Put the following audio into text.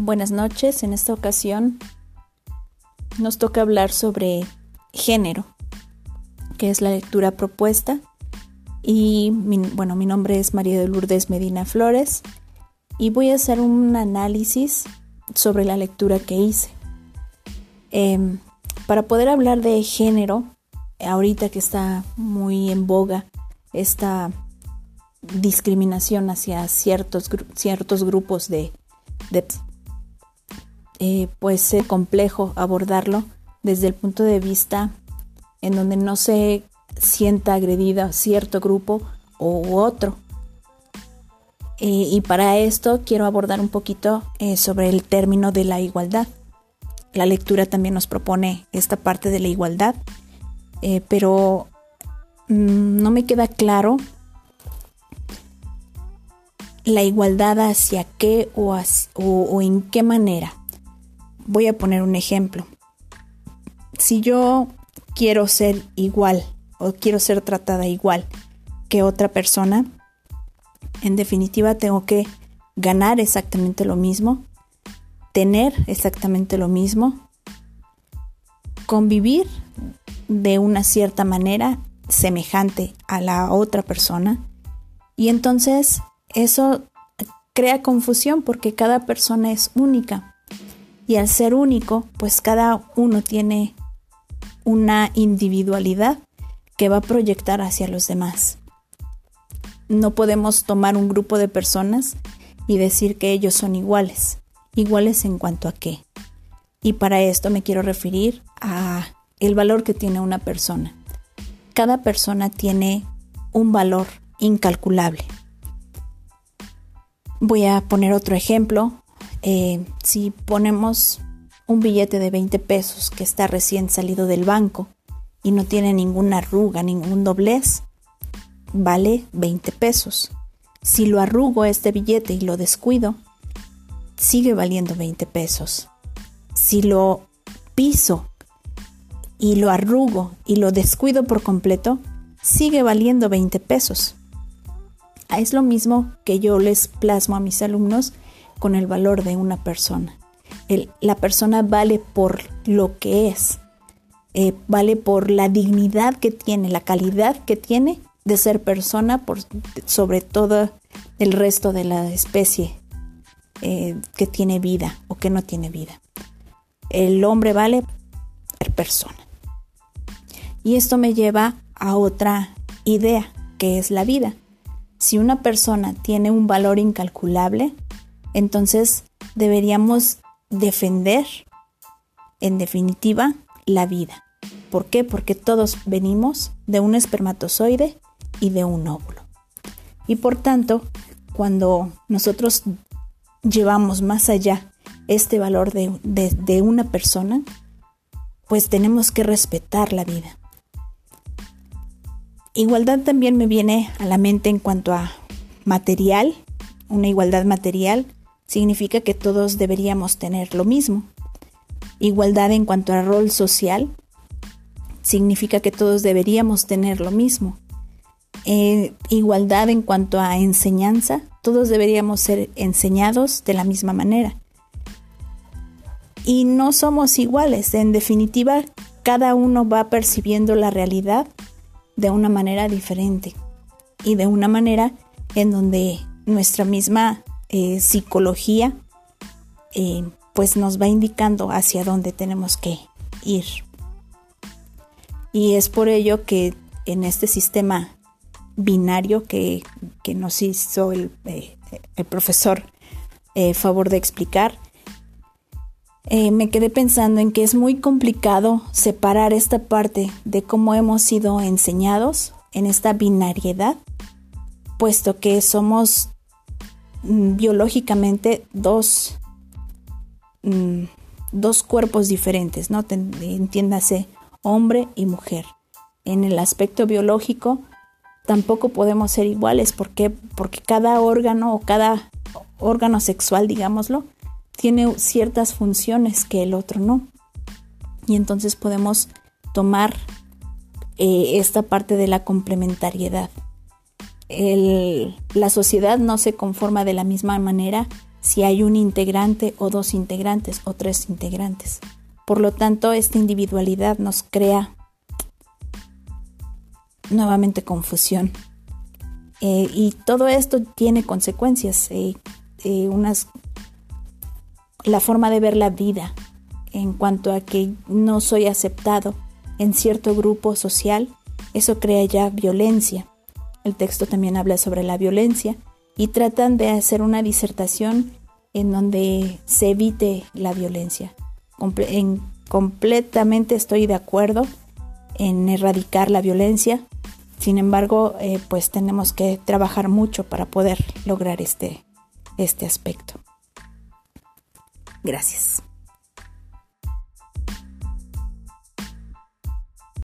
Buenas noches, en esta ocasión nos toca hablar sobre género, que es la lectura propuesta. Y bueno, mi nombre es María de Lourdes Medina Flores y voy a hacer un análisis sobre la lectura que hice. Em, para poder hablar de género, ahorita que está muy en boga esta discriminación hacia ciertos, ciertos grupos de, eh, pues es complejo abordarlo desde el punto de vista en donde no se sienta agredida cierto grupo u otro. Eh, y para esto quiero abordar un poquito eh, sobre el término de la igualdad. La lectura también nos propone esta parte de la igualdad, pero mm, no me queda claro la igualdad hacia qué o, o, en qué manera. Voy a poner un ejemplo. Si yo quiero ser igual o quiero ser tratada igual que otra persona, en definitiva tengo que ganar exactamente lo mismo, tener exactamente lo mismo, convivir de una cierta manera semejante a la otra persona y entonces eso crea confusión porque cada persona es única. Y al ser único, pues cada uno tiene una individualidad que va a proyectar hacia los demás. No podemos tomar un grupo de personas y decir que ellos son iguales. Iguales en cuanto a qué. Y para esto me quiero referir a el valor que tiene una persona. Cada persona tiene un valor incalculable. Voy a poner otro ejemplo. Eh, si ponemos un billete de 20 pesos que está recién salido del banco y no tiene ninguna arruga, ningún doblez, vale 20 pesos. Si lo arrugo este billete y lo descuido, sigue valiendo 20 pesos. Si lo piso y lo arrugo y lo descuido por completo, sigue valiendo 20 pesos. Es lo mismo que yo les plasmo a mis alumnos con el valor de una persona. la persona vale por lo que es, eh, vale por la dignidad que tiene, la calidad que tiene de ser persona por, sobre todo el resto de la especie eh, que tiene vida o que no tiene vida. El hombre vale ser persona. Y esto me lleva a otra idea, que es la vida. Si una persona tiene un valor incalculable, entonces deberíamos defender, en definitiva, la vida. ¿Por qué? Porque todos venimos de un espermatozoide y de un óvulo. Y por tanto, cuando nosotros llevamos más allá este valor de, de una persona, pues tenemos que respetar la vida. Igualdad también me viene a la mente en cuanto a material. Una igualdad material significa que todos deberíamos tener lo mismo. Igualdad en cuanto a rol social significa que todos deberíamos tener lo mismo. Eh, igualdad en cuanto a enseñanza, todos deberíamos ser enseñados de la misma manera. Y no somos iguales, en definitiva, cada uno va percibiendo la realidad de una manera diferente y de una manera en donde nuestra misma eh, psicología eh, pues nos va indicando hacia dónde tenemos que ir. Y es por ello que en este sistema binario que, nos hizo el, eh, el profesor favor de explicar, me quedé pensando en que es muy complicado separar esta parte de cómo hemos sido enseñados en esta binariedad, puesto que somos biológicamente dos, mm, dos cuerpos diferentes, ¿no? Entiéndase, hombre y mujer. En el aspecto biológico tampoco podemos ser iguales, ¿por Porque cada órgano o cada órgano sexual, digámoslo, tiene ciertas funciones que el otro no. Y entonces podemos tomar eh, esta parte de la complementariedad. La sociedad no se conforma de la misma manera si hay un integrante o dos integrantes o tres integrantes. Por lo tanto, esta individualidad nos crea nuevamente confusión. Eh, y todo esto tiene consecuencias, eh, eh, la forma de ver la vida en cuanto a que no soy aceptado en cierto grupo social, eso crea ya violencia. El texto también habla sobre la violencia y tratan de hacer una disertación en donde se evite la violencia. en, completamente estoy de acuerdo en erradicar la violencia, sin embargo, eh, pues tenemos que trabajar mucho para poder lograr este, este aspecto. Gracias.